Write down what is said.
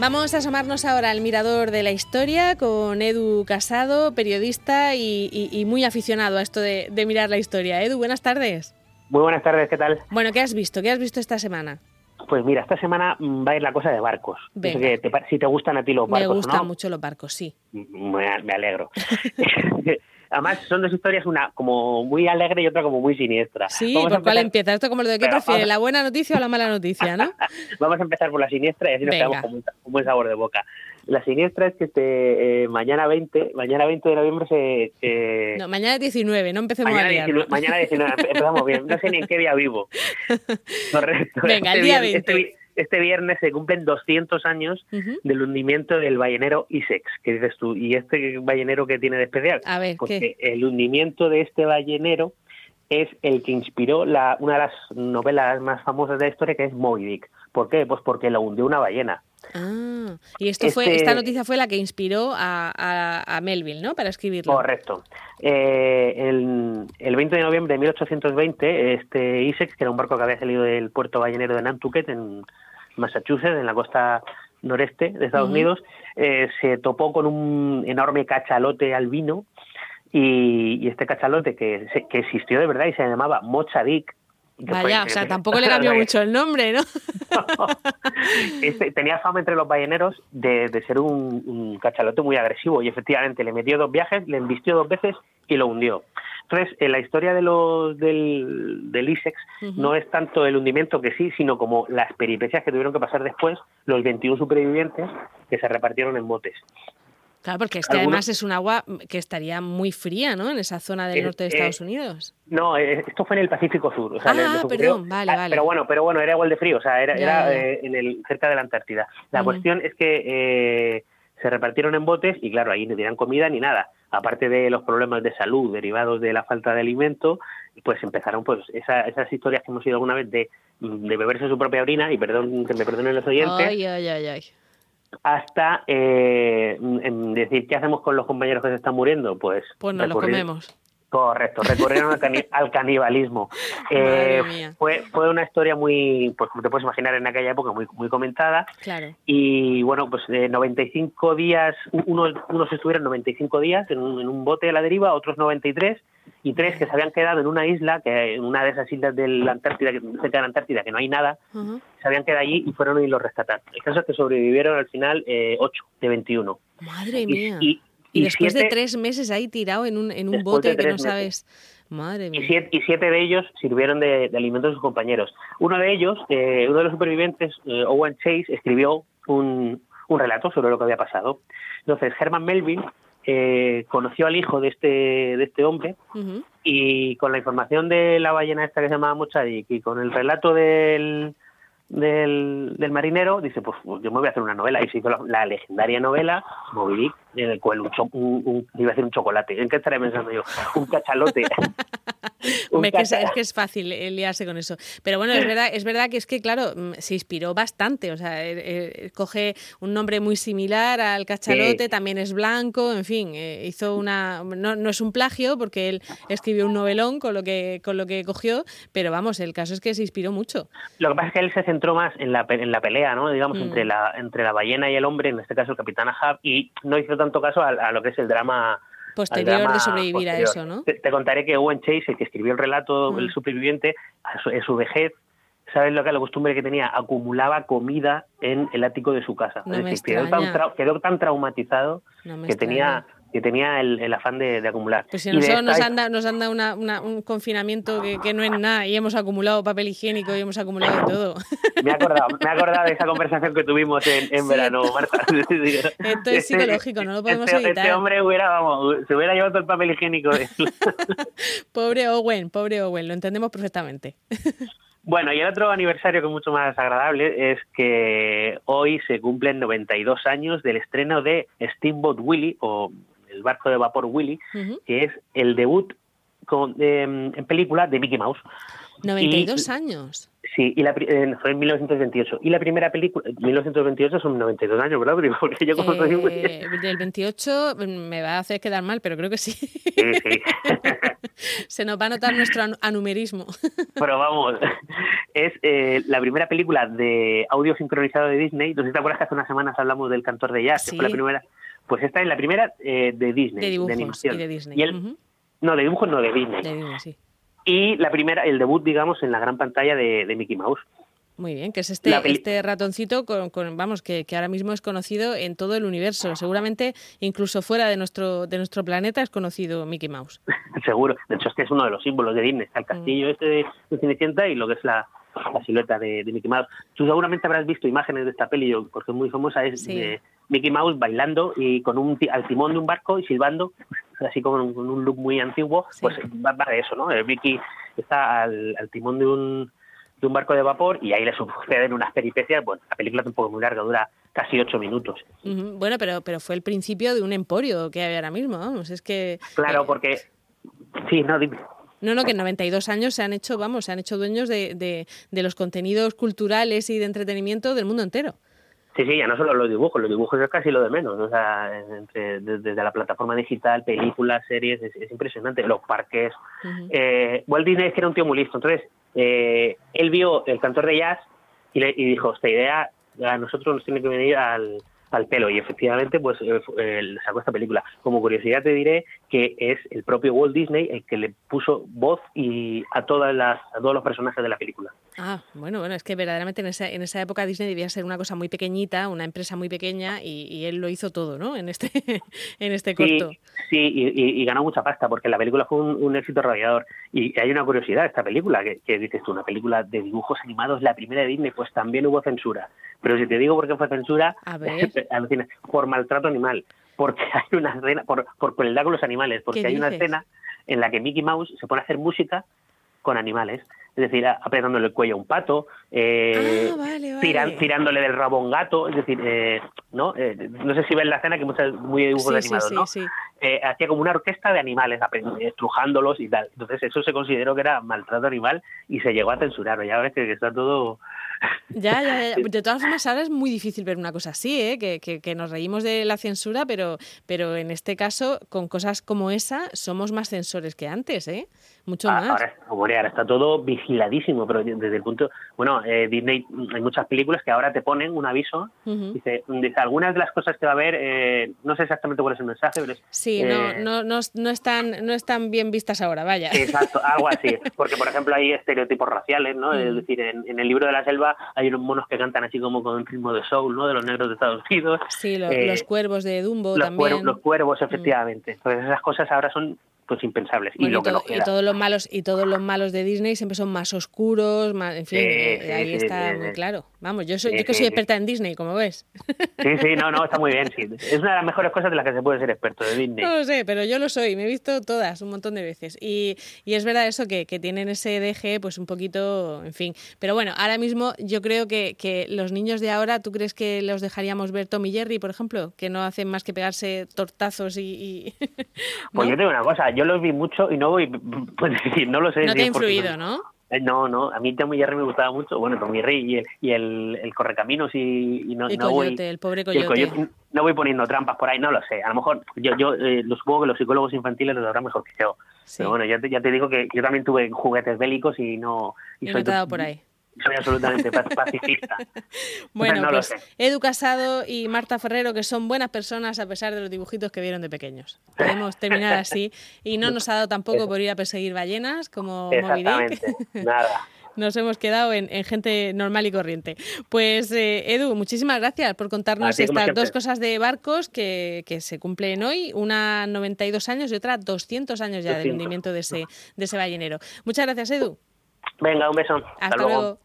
Vamos a asomarnos ahora al mirador de la historia con Edu Casado, periodista y, muy aficionado a esto de, mirar la historia. Edu, buenas tardes. Muy buenas tardes, ¿qué tal? Bueno, ¿qué has visto? ¿Qué has visto esta semana? Pues mira, esta semana mm, va a ir la cosa de barcos. si te gustan a ti los barcos. Me gustan mucho los barcos, sí. Me, me alegro. Además, son dos historias, una como muy alegre y otra como muy siniestra. Sí, ¿por cuál empieza? Esto como lo de qué prefiere, la buena noticia o la mala noticia, ¿no? vamos a empezar por la siniestra y así nos quedamos con un, buen sabor de boca. La siniestra es que este eh, mañana 20, mañana 20 de noviembre se... No, mañana 19, no empecemos mañana a 19, Mañana 19, empezamos bien. No sé ni en qué día vivo. Correcto. Venga, el día 20. Este este viernes se cumplen 200 años del hundimiento del ballenero Isex, que dices tú, ¿y este ballenero qué tiene de especial? A ver, Porque el hundimiento de este ballenero es el que inspiró la, una de las novelas más famosas de la historia, que es Moby Dick. ¿Por qué? Pues porque lo hundió una ballena. Ah, y esto fue, esta este noticia fue la que inspiró a, Melville, ¿no? Para escribirlo. Correcto. Eh, el, el, 20 de noviembre de 1820, este Isex, que era un barco que había salido del puerto ballenero de Nantucket, en Massachusetts, en la costa noreste de Estados Unidos, eh, se topó con un enorme cachalote albino y, y este cachalote que, que existió de verdad y se llamaba Mochadik, Vaya, o sea, tampoco le cambió mucho el nombre, ¿no? Este, tenía fama entre los balleneros de, de ser un, cachalote muy agresivo y efectivamente le metió dos viajes, le embistió dos veces y lo hundió. Entonces, en la historia de los, del, del ISEX no es tanto el hundimiento que sí, sino como las peripecias que tuvieron que pasar después los 21 supervivientes que se repartieron en botes. Claro, porque este además es un agua que estaría muy fría, ¿no? En esa zona del norte de Estados Unidos. No, eh, esto fue en el Pacífico Sur. O sea, ah, perdón, vale, ah, vale. Pero bueno, pero bueno, era igual de frío, o sea, era, era eh, en el, cerca de la Antártida. La cuestión es que eh, se repartieron en botes y claro, ahí no tenían comida ni nada. Aparte de los problemas de salud derivados de la falta de alimento, pues empezaron pues esas historias que hemos oído alguna vez de, de beberse su propia orina, y perdón que me perdonen los oyentes. Ay, ay, ay, ay hasta eh, decir qué hacemos con los compañeros que se están muriendo, pues pues no los comemos. Correcto, recurrieron al, canibalismo. Eh, fue, fue una historia muy, pues como te puedes imaginar en aquella época, muy, muy comentada. Claro. Y bueno, pues de 95 días, unos, unos estuvieron 95 días en un, en un bote a la deriva, otros 93 y tres que se habían quedado en una isla, que en una de esas islas de la Antártida, cerca de la Antártida, que no hay nada, se habían quedado allí y fueron y los rescataron. El caso es que sobrevivieron al final eh, 8 de 21. Madre mía. Y, después de tres meses ahí tirado en un, en un bote que no sabes... Madre mía. Y siete, de ellos sirvieron de, alimento a sus compañeros. Uno de ellos, eh, uno de los supervivientes, eh, Owen Chase, escribió un, un relato sobre lo que había pasado. Entonces, Herman Melville eh, conoció al hijo de este, de este hombre y con la información de la ballena esta que se llamaba Mochadik y con el relato del, del, del, marinero, dice, pues, pues yo me voy a hacer una novela. Y se hizo la, legendaria novela Moby Dick, en el cual un, iba a decir un chocolate. ¿En qué estaré pensando yo? Un cachalote. es, que es, fácil eh, liarse con eso. Pero bueno, es verdad, es verdad que es que, claro, mm, se inspiró bastante. O sea, eh, eh, coge un nombre muy similar al cachalote, también es blanco, en fin, hizo una. No, no, es un plagio porque él escribió un novelón con lo que con lo que cogió, pero vamos, el caso es que se inspiró mucho. Lo que pasa es que él se centró más en la, en la pelea, ¿no? Digamos, entre, mm. la, entre la ballena y el hombre, en este caso el capitán Ahab, y no hizo tanto caso a lo que es el drama posterior de sobrevivir a eso, ¿no? Te, contaré que Owen Chase, el que escribió el relato, el superviviente, en su, vejez, ¿sabes lo que la costumbre que tenía? Acumulaba comida en el ático de su casa. es decir, quedó tan, quedó tan, traumatizado que tenía que tenía el, afán de, acumular. Pues si nosotros nos han dado, nos han dado un confinamiento que, no es nada y hemos acumulado papel higiénico y hemos acumulado todo. Me he acordado, me he acordado de esa conversación que tuvimos en, verano, Marta. Esto es psicológico, no lo podemos este, evitar. Este hombre hubiera, vamos, se hubiera llevado todo el papel higiénico. pobre Owen, pobre Owen, lo entendemos perfectamente. Bueno, y el otro aniversario que es mucho más agradable es que hoy se cumplen 92 años del estreno de Steamboat Willie, o el barco de vapor Willy, que es el debut con, en película de Mickey Mouse. 92 años. Sí, y la, eh, fue en 1928. Y la primera película, 1928 son 92 años, ¿verdad? Porque yo como eh, Del 28 mm, me va a hacer quedar mal, pero creo que sí. Sí, sí. Se nos va a notar nuestro anumerismo. Pero vamos, es eh, la primera película de audio sincronizado de Disney. No sé si te acuerdas que hace unas semanas hablamos del cantor de jazz, que fue la primera. Pues esta es la primera eh, de Disney, de, dibujos, animación. Y de Disney. No, de dibujos no, de Disney. De Disney, sí y la primera, el debut, digamos, en la gran pantalla de, Mickey Mouse. Muy bien, que es este, este ratoncito con, vamos, que, ahora mismo es conocido en todo el universo. Seguramente incluso fuera de nuestro, de nuestro planeta es conocido Mickey Mouse. Seguro. De hecho, este es uno de los símbolos de Disney. Está el castillo mm. este de, Cenicienta y lo que es la, silueta de, Mickey Mouse. Tú seguramente habrás visto imágenes de esta peli, porque es muy famosa, es de Mickey Mouse bailando y con un al timón de un barco y silbando así como con un look muy antiguo, pues va, de eso, ¿no? Vicky está al, timón de un, de un barco de vapor y ahí le suceden unas peripecias. Bueno, la película tampoco es muy larga, dura casi ocho minutos. Bueno, pero, pero fue el principio de un emporio que hay ahora mismo, vamos, es que... Claro, porque... Sí, no, dime. No, no, que en 92 años se han hecho, vamos, se han hecho dueños de, de, de los contenidos culturales y de entretenimiento del mundo entero. Sí, sí, ya no solo los dibujos, los dibujos es casi lo de menos. O sea, desde, la plataforma digital, películas, series, es, impresionante. Los parques. eh, Walt Disney es que era un tío muy listo. Entonces, eh, él vio el cantor de jazz y, le, y dijo: Esta idea a nosotros nos tiene que venir al, al pelo y efectivamente pues eh, eh, sacó esta película. Como curiosidad te diré que es el propio Walt Disney el que le puso voz y a todas las a todos los personajes de la película. Ah, bueno, bueno, es que verdaderamente en esa, en esa época Disney debía ser una cosa muy pequeñita, una empresa muy pequeña y, él lo hizo todo, ¿no? En este en este corto. Sí, y, ganó mucha pasta porque la película fue un, éxito radiador. Y hay una curiosidad esta película que, que dices tú, una película de dibujos animados, la primera de Disney, pues también hubo censura. Pero si te digo por qué fue censura, por maltrato animal, porque hay una escena, por, por crueldad con los animales, porque hay una escena en la que Mickey Mouse se pone a hacer música con animales es decir, apretándole el cuello a un pato, eh, ah, tirándole del rabo a un gato, es decir, eh, ¿no? Eh, no sé si ven la escena que muchas muy dibujos animados, ¿no? hacía como una orquesta de animales, estrujándolos y tal. Entonces eso se consideró que era maltrato animal y se llegó a censurar. Ya ves que está todo ya, ya, ya. De todas formas, ahora es muy difícil ver una cosa así, ¿eh? que, que, nos reímos de la censura, pero, pero en este caso, con cosas como esa, somos más censores que antes, ¿eh? Mucho ah, más. Ahora, está todo vigiladísimo, pero desde el punto. Bueno, eh, Disney, hay muchas películas que ahora te ponen un aviso. dice, dice, algunas de las cosas que va a haber, eh, no sé exactamente cuál es el mensaje, pero es. Sí, no, eh, no, no, no, están, no están bien vistas ahora, vaya. Exacto, algo así. Porque, por ejemplo, hay estereotipos raciales, ¿no? Es decir, en, en el libro de la selva hay unos monos que cantan así como con ritmo de soul, ¿no? De los negros de Estados Unidos. Sí, los eh, cuervos de Dumbo los también. los cuervos, mm. efectivamente. Entonces esas cosas ahora son pues impensables. y, lo y, todos los malos y todos los malos de Disney siempre son más oscuros, más, en fin, eh, ahí está muy claro. Vamos, yo soy, yo que soy experta en Disney, como ves. Sí, sí, no, no, está muy bien. Sí. Es una de las mejores cosas de las que se puede ser experto de Disney. No lo sé, pero yo lo soy. Me he visto todas, un montón de veces. Y, y es verdad eso que, que tienen ese DG, pues un poquito, en fin. Pero bueno, ahora mismo yo creo que, que los niños de ahora, ¿tú crees que los dejaríamos ver Tom y Jerry, por ejemplo? Que no hacen más que pegarse tortazos y... Pues yo tengo una cosa, yo los vi mucho y no voy, pues no lo sé. No te ha influido, ¿no? Eh, no, no, a mí Tom y Jerry me gustaba mucho. Bueno, Tom y Jerry y el, el, Correcaminos y, no, el no voy, el pobre coyote. No voy poniendo trampas por ahí, no lo sé. A lo mejor yo, yo eh, lo supongo que los psicólogos infantiles lo sabrán mejor que yo. Pero bueno, ya te, ya te digo que yo también tuve juguetes bélicos y no... Y, soy no te dado por ahí soy absolutamente pacifista. bueno, pues Edu Casado y Marta Ferrero, que son buenas personas a pesar de los dibujitos que vieron de pequeños. Podemos terminar así. Y no nos ha dado tampoco por ir a perseguir ballenas como Moby Nada. Nos hemos quedado en, gente normal y corriente. Pues eh, Edu, muchísimas gracias por contarnos estas dos cosas de barcos que, que, se cumplen hoy, una 92 años y otra 200 años ya del hundimiento de ese, de ese ballenero. Muchas gracias, Edu. Venga, un beso. Hasta, luego.